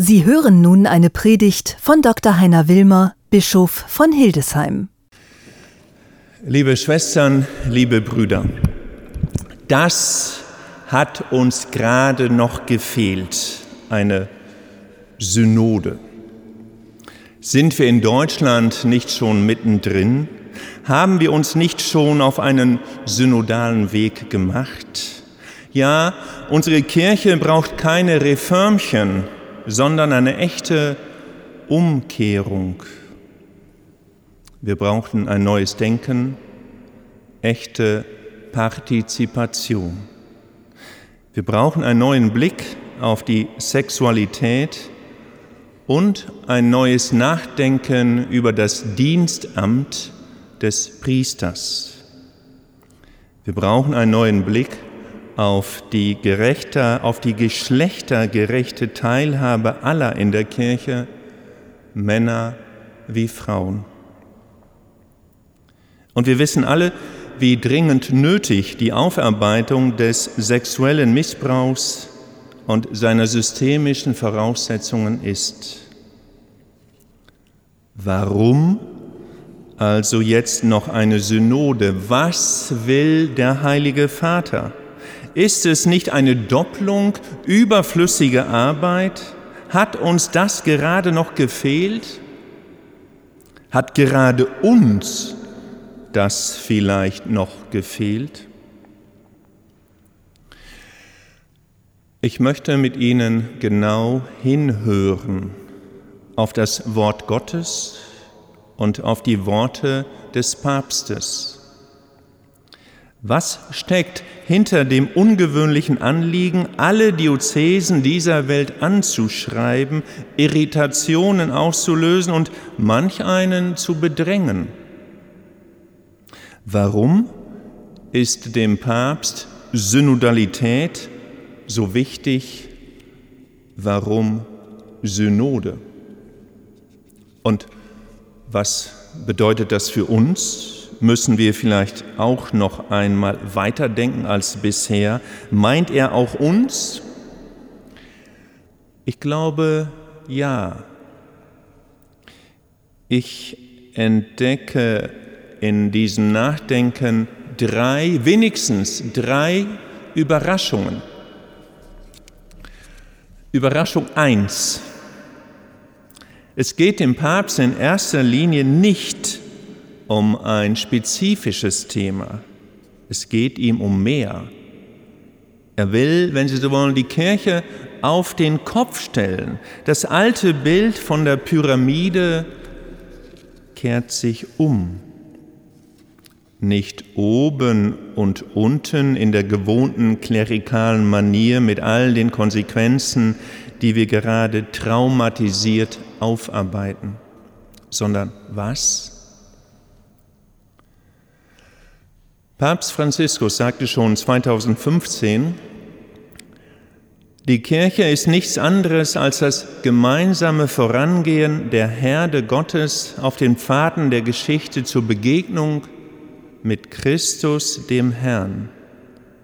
Sie hören nun eine Predigt von Dr. Heiner Wilmer, Bischof von Hildesheim. Liebe Schwestern, liebe Brüder, das hat uns gerade noch gefehlt, eine Synode. Sind wir in Deutschland nicht schon mittendrin? Haben wir uns nicht schon auf einen synodalen Weg gemacht? Ja, unsere Kirche braucht keine Reformchen, sondern eine echte Umkehrung. Wir brauchten ein neues Denken, echte Partizipation. Wir brauchen einen neuen Blick auf die Sexualität und ein neues Nachdenken über das Dienstamt des Priesters. Wir brauchen einen neuen Blick auf die gerechte, auf die geschlechtergerechte Teilhabe aller in der Kirche, Männer wie Frauen. Und wir wissen alle, wie dringend nötig die Aufarbeitung des sexuellen Missbrauchs und seiner systemischen Voraussetzungen ist. Warum also jetzt noch eine Synode? Was will der Heilige Vater? Ist es nicht eine Doppelung überflüssiger Arbeit? Hat uns das gerade noch gefehlt? Hat gerade uns das vielleicht noch gefehlt? Ich möchte mit Ihnen genau hinhören auf das Wort Gottes und auf die Worte des Papstes. Was steckt hinter dem ungewöhnlichen Anliegen, alle Diözesen dieser Welt anzuschreiben, Irritationen auszulösen und manch einen zu bedrängen? Warum ist dem Papst Synodalität so wichtig? Warum Synode? Und was bedeutet das für uns? Müssen wir vielleicht auch noch einmal weiterdenken als bisher. Meint er auch uns? Ich glaube, ja. Ich entdecke in diesem Nachdenken drei, wenigstens drei Überraschungen. Überraschung eins: Es geht dem Papst in erster Linie nicht um ein spezifisches Thema. Es geht ihm um mehr. Er will, wenn Sie so wollen, die Kirche auf den Kopf stellen. Das alte Bild von der Pyramide kehrt sich um. Nicht oben und unten in der gewohnten klerikalen Manier mit all den Konsequenzen, die wir gerade traumatisiert aufarbeiten, sondern was? Papst Franziskus sagte schon 2015, die Kirche ist nichts anderes als das gemeinsame Vorangehen der Herde Gottes auf den Pfaden der Geschichte zur Begegnung mit Christus, dem Herrn.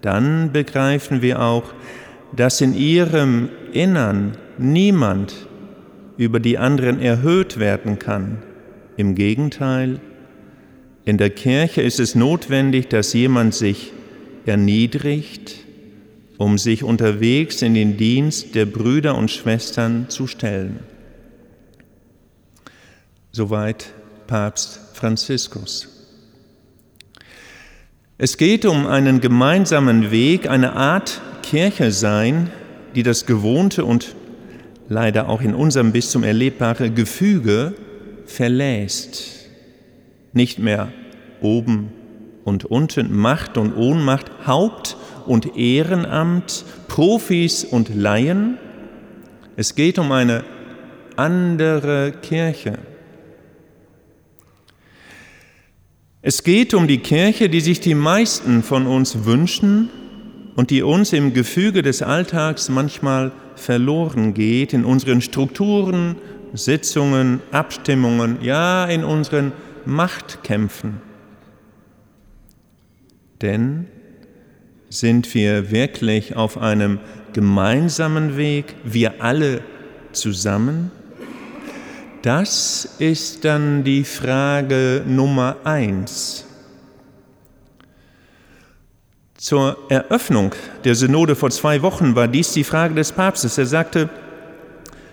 Dann begreifen wir auch, dass in ihrem Innern niemand über die anderen erhöht werden kann. Im Gegenteil, in der Kirche ist es notwendig, dass jemand sich erniedrigt, um sich unterwegs in den Dienst der Brüder und Schwestern zu stellen. Soweit Papst Franziskus. Es geht um einen gemeinsamen Weg, eine Art Kirche sein, die das gewohnte und leider auch in unserem Bistum erlebbare Gefüge verlässt nicht mehr oben und unten, Macht und Ohnmacht, Haupt und Ehrenamt, Profis und Laien. Es geht um eine andere Kirche. Es geht um die Kirche, die sich die meisten von uns wünschen und die uns im Gefüge des Alltags manchmal verloren geht, in unseren Strukturen, Sitzungen, Abstimmungen, ja in unseren Machtkämpfen. Denn sind wir wirklich auf einem gemeinsamen Weg, wir alle zusammen? Das ist dann die Frage Nummer eins. Zur Eröffnung der Synode vor zwei Wochen war dies die Frage des Papstes. Er sagte,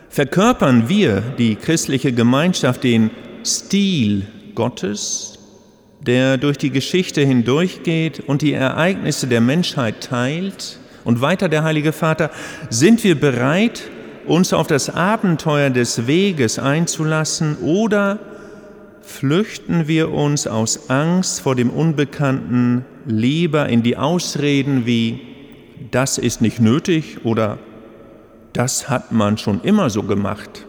verkörpern wir, die christliche Gemeinschaft, den Stil Gottes, der durch die Geschichte hindurchgeht und die Ereignisse der Menschheit teilt? Und weiter der Heilige Vater, sind wir bereit, uns auf das Abenteuer des Weges einzulassen oder flüchten wir uns aus Angst vor dem Unbekannten lieber in die Ausreden wie das ist nicht nötig oder das hat man schon immer so gemacht.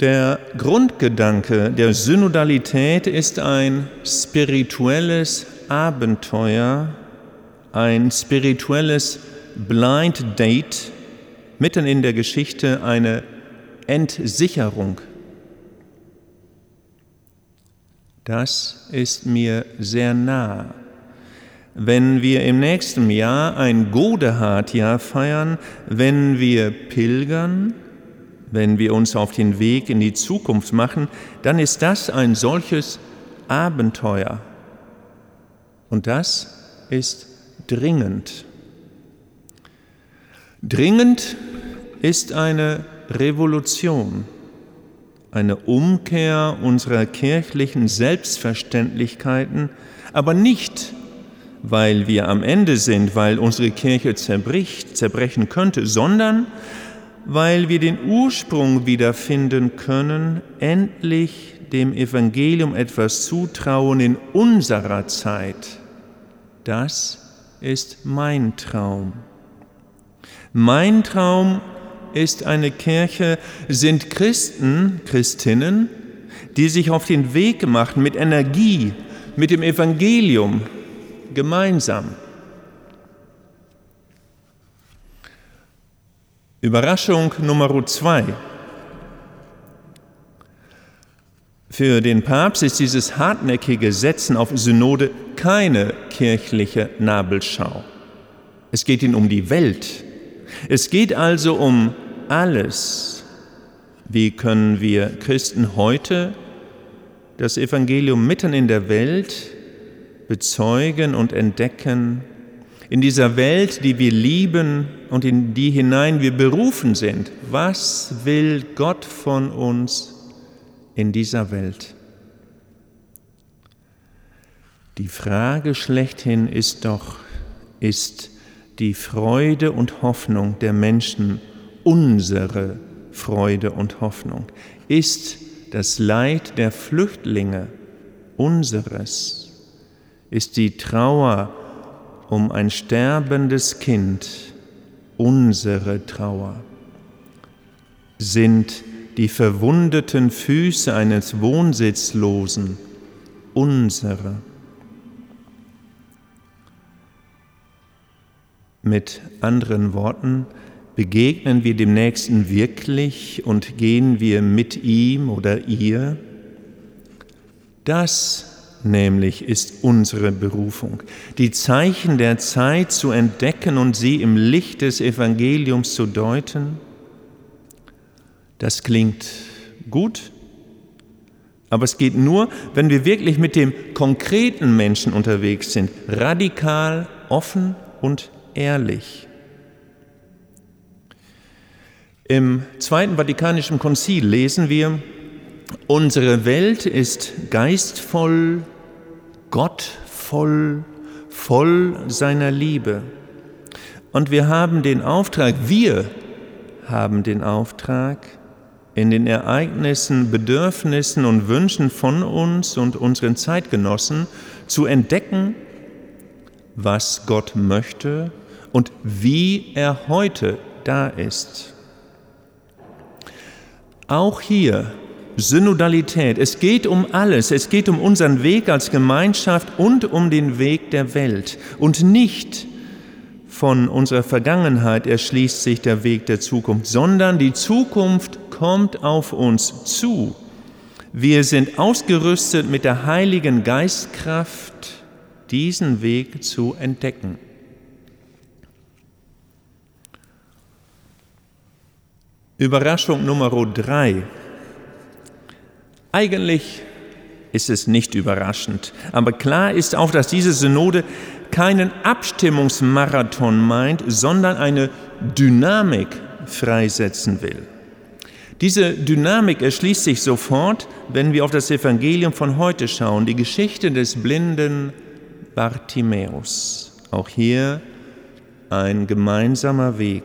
Der Grundgedanke der Synodalität ist ein spirituelles Abenteuer, ein spirituelles Blind Date, mitten in der Geschichte eine Entsicherung. Das ist mir sehr nah. Wenn wir im nächsten Jahr ein Godehard-Jahr feiern, wenn wir pilgern, wenn wir uns auf den Weg in die Zukunft machen, dann ist das ein solches Abenteuer. Und das ist dringend. Dringend ist eine Revolution, eine Umkehr unserer kirchlichen Selbstverständlichkeiten, aber nicht, weil wir am Ende sind, weil unsere Kirche zerbricht, zerbrechen könnte, sondern weil wir den Ursprung wiederfinden können, endlich dem Evangelium etwas zutrauen in unserer Zeit. Das ist mein Traum. Mein Traum ist eine Kirche, sind Christen, Christinnen, die sich auf den Weg gemacht mit Energie, mit dem Evangelium gemeinsam. Überraschung Nummer zwei. Für den Papst ist dieses hartnäckige Setzen auf Synode keine kirchliche Nabelschau. Es geht ihm um die Welt. Es geht also um alles. Wie können wir Christen heute das Evangelium mitten in der Welt bezeugen und entdecken, in dieser Welt, die wir lieben und in die hinein wir berufen sind? Was will Gott von uns in dieser Welt? Die Frage schlechthin ist doch, ist die Freude und Hoffnung der Menschen unsere Freude und Hoffnung? Ist das Leid der Flüchtlinge unseres? Ist die Trauer um ein sterbendes Kind unsere Trauer? Sind die verwundeten Füße eines Wohnsitzlosen unsere? Mit anderen Worten, begegnen wir dem Nächsten wirklich und gehen wir mit ihm oder ihr? Das nämlich ist unsere Berufung, die Zeichen der Zeit zu entdecken und sie im Licht des Evangeliums zu deuten. Das klingt gut, aber es geht nur, wenn wir wirklich mit dem konkreten Menschen unterwegs sind, radikal, offen und ehrlich. Im Zweiten Vatikanischen Konzil lesen wir, unsere Welt ist geistvoll, gottvoll, voll seiner Liebe. Und wir haben den Auftrag, wir haben den Auftrag, in den Ereignissen, Bedürfnissen und Wünschen von uns und unseren Zeitgenossen zu entdecken, was Gott möchte und wie er heute da ist. Auch hier Synodalität. Es geht um alles. Es geht um unseren Weg als Gemeinschaft und um den Weg der Welt. Und nicht von unserer Vergangenheit erschließt sich der Weg der Zukunft, sondern die Zukunft kommt auf uns zu. Wir sind ausgerüstet mit der Heiligen Geistkraft, diesen Weg zu entdecken. Überraschung Nummer drei. Eigentlich ist es nicht überraschend, aber klar ist auch, dass diese Synode keinen Abstimmungsmarathon meint, sondern eine Dynamik freisetzen will. Diese Dynamik erschließt sich sofort, wenn wir auf das Evangelium von heute schauen, die Geschichte des blinden Bartimäus. Auch hier ein gemeinsamer Weg.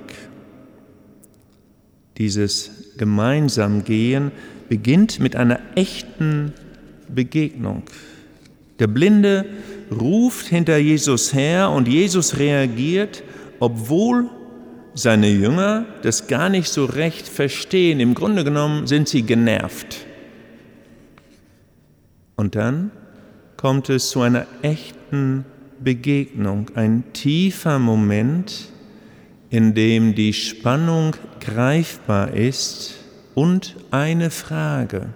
Dieses gemeinsam Gehen beginnt mit einer echten Begegnung. Der Blinde ruft hinter Jesus her und Jesus reagiert, obwohl seine Jünger das gar nicht so recht verstehen. Im Grunde genommen sind sie genervt. Und dann kommt es zu einer echten Begegnung, ein tiefer Moment, in dem die Spannung greifbar ist und eine Frage.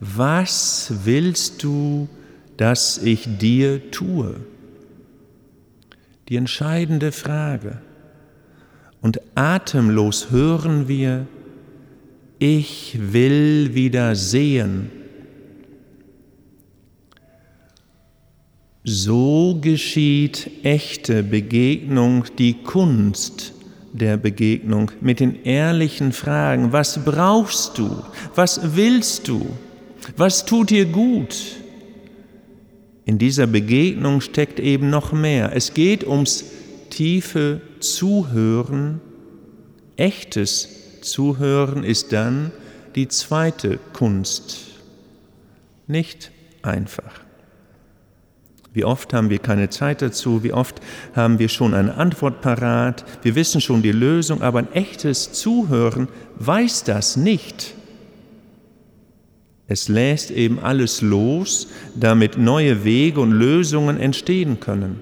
Was willst du, dass ich dir tue? Die entscheidende Frage. Und atemlos hören wir, ich will wieder sehen. So geschieht echte Begegnung, die Kunst der Begegnung mit den ehrlichen Fragen, was brauchst du, was willst du, was tut dir gut? In dieser Begegnung steckt eben noch mehr. Es geht ums tiefe Zuhören, echtes Zuhören ist dann die zweite Kunst. Nicht einfach. Wie oft haben wir keine Zeit dazu, wie oft haben wir schon eine Antwort parat, wir wissen schon die Lösung, aber ein echtes Zuhören weiß das nicht. Es lässt eben alles los, damit neue Wege und Lösungen entstehen können.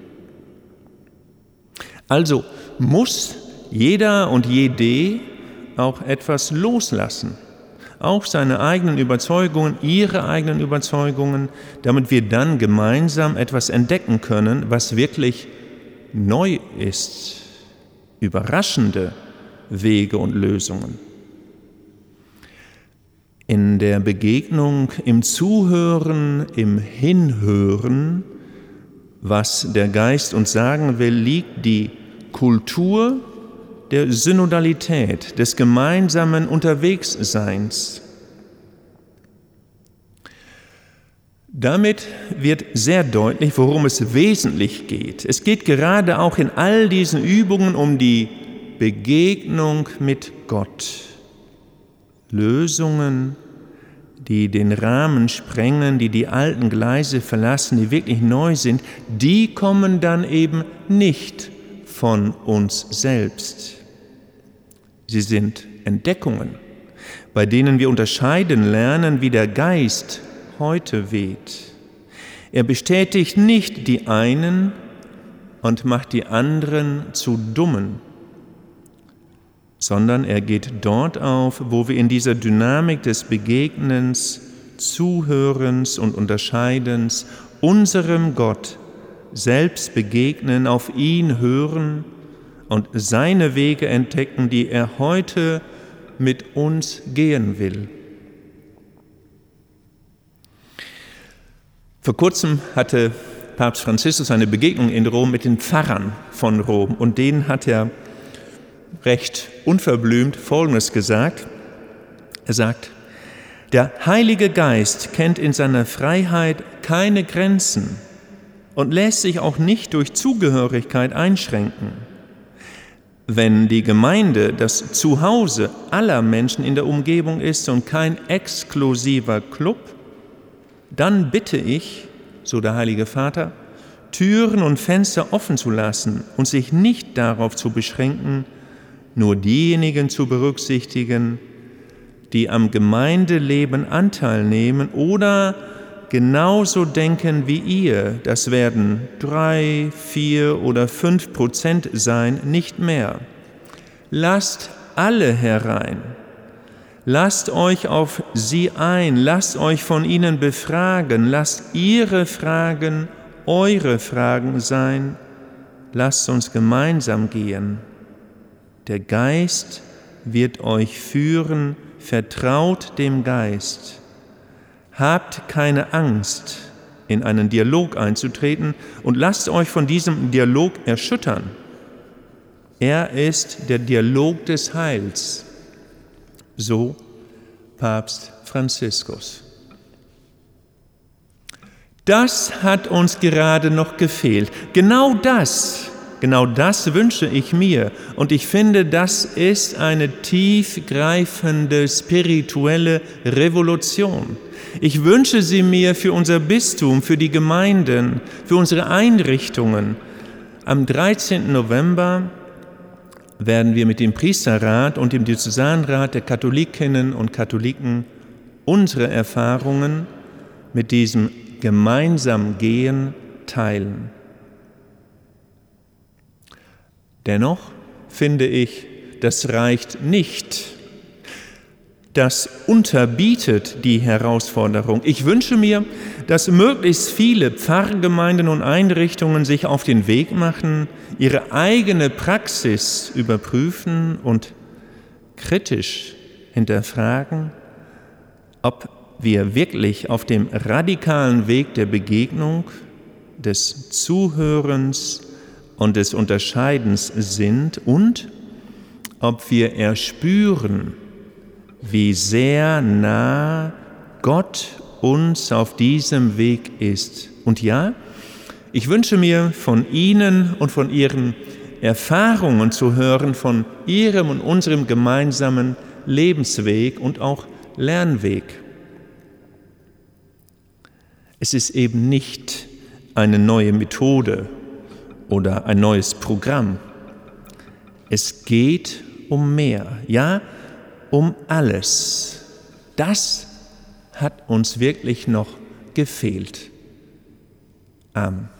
Also muss jeder und jede auch etwas loslassen, auch seine eigenen Überzeugungen, ihre eigenen Überzeugungen, damit wir dann gemeinsam etwas entdecken können, was wirklich neu ist, überraschende Wege und Lösungen. In der Begegnung, im Zuhören, im Hinhören, was der Geist uns sagen will, liegt die Kultur der Synodalität, des gemeinsamen Unterwegsseins. Damit wird sehr deutlich, worum es wesentlich geht. Es geht gerade auch in all diesen Übungen um die Begegnung mit Gott. Lösungen, die den Rahmen sprengen, die die alten Gleise verlassen, die wirklich neu sind, die kommen dann eben nicht von uns selbst. Sie sind Entdeckungen, bei denen wir unterscheiden lernen, wie der Geist heute weht. Er bestätigt nicht die einen und macht die anderen zu Dummen, sondern er geht dort auf, wo wir in dieser Dynamik des Begegnens, Zuhörens und Unterscheidens unserem Gott selbst begegnen, auf ihn hören und seine Wege entdecken, die er heute mit uns gehen will. Vor kurzem hatte Papst Franziskus eine Begegnung in Rom mit den Pfarrern von Rom und denen hat er recht unverblümt Folgendes gesagt. Er sagt, der Heilige Geist kennt in seiner Freiheit keine Grenzen und lässt sich auch nicht durch Zugehörigkeit einschränken. Wenn die Gemeinde das Zuhause aller Menschen in der Umgebung ist und kein exklusiver Club, dann bitte ich, so der Heilige Vater, Türen und Fenster offen zu lassen und sich nicht darauf zu beschränken, nur diejenigen zu berücksichtigen, die am Gemeindeleben Anteil nehmen oder genauso denken wie ihr. Das werden drei, vier oder fünf Prozent sein, nicht mehr. Lasst alle herein. Lasst euch auf sie ein, lasst euch von ihnen befragen, lasst ihre Fragen eure Fragen sein, lasst uns gemeinsam gehen. Der Geist wird euch führen, vertraut dem Geist. Habt keine Angst, in einen Dialog einzutreten und lasst euch von diesem Dialog erschüttern. Er ist der Dialog des Heils. So Papst Franziskus. Das hat uns gerade noch gefehlt. Genau das, genau das wünsche ich mir. Und ich finde, das ist eine tiefgreifende spirituelle Revolution. Ich wünsche sie mir für unser Bistum, für die Gemeinden, für unsere Einrichtungen. Am 13. November werden wir mit dem Priesterrat und dem Diözesanrat der Katholikinnen und Katholiken unsere Erfahrungen mit diesem gemeinsamen Gehen teilen. Dennoch finde ich, das reicht nicht. Das unterbietet die Herausforderung. Ich wünsche mir, dass möglichst viele Pfarrgemeinden und Einrichtungen sich auf den Weg machen, ihre eigene Praxis überprüfen und kritisch hinterfragen, ob wir wirklich auf dem radikalen Weg der Begegnung, des Zuhörens und des Unterscheidens sind und ob wir erspüren, wie sehr nah Gott uns auf diesem Weg ist. Und ja, ich wünsche mir von Ihnen und von Ihren Erfahrungen zu hören, von Ihrem und unserem gemeinsamen Lebensweg und auch Lernweg. Es ist eben nicht eine neue Methode oder ein neues Programm. Es geht um mehr, ja, um alles. Das hat uns wirklich noch gefehlt. Amen.